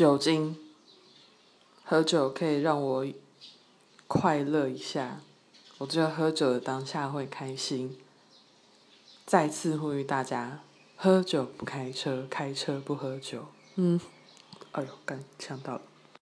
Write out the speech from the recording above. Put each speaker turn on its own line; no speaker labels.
酒精，喝酒可以让我快乐一下。我觉得喝酒的当下会开心。再次呼吁大家，喝酒不开车，开车不喝酒。嗯，哎呦，刚想到了。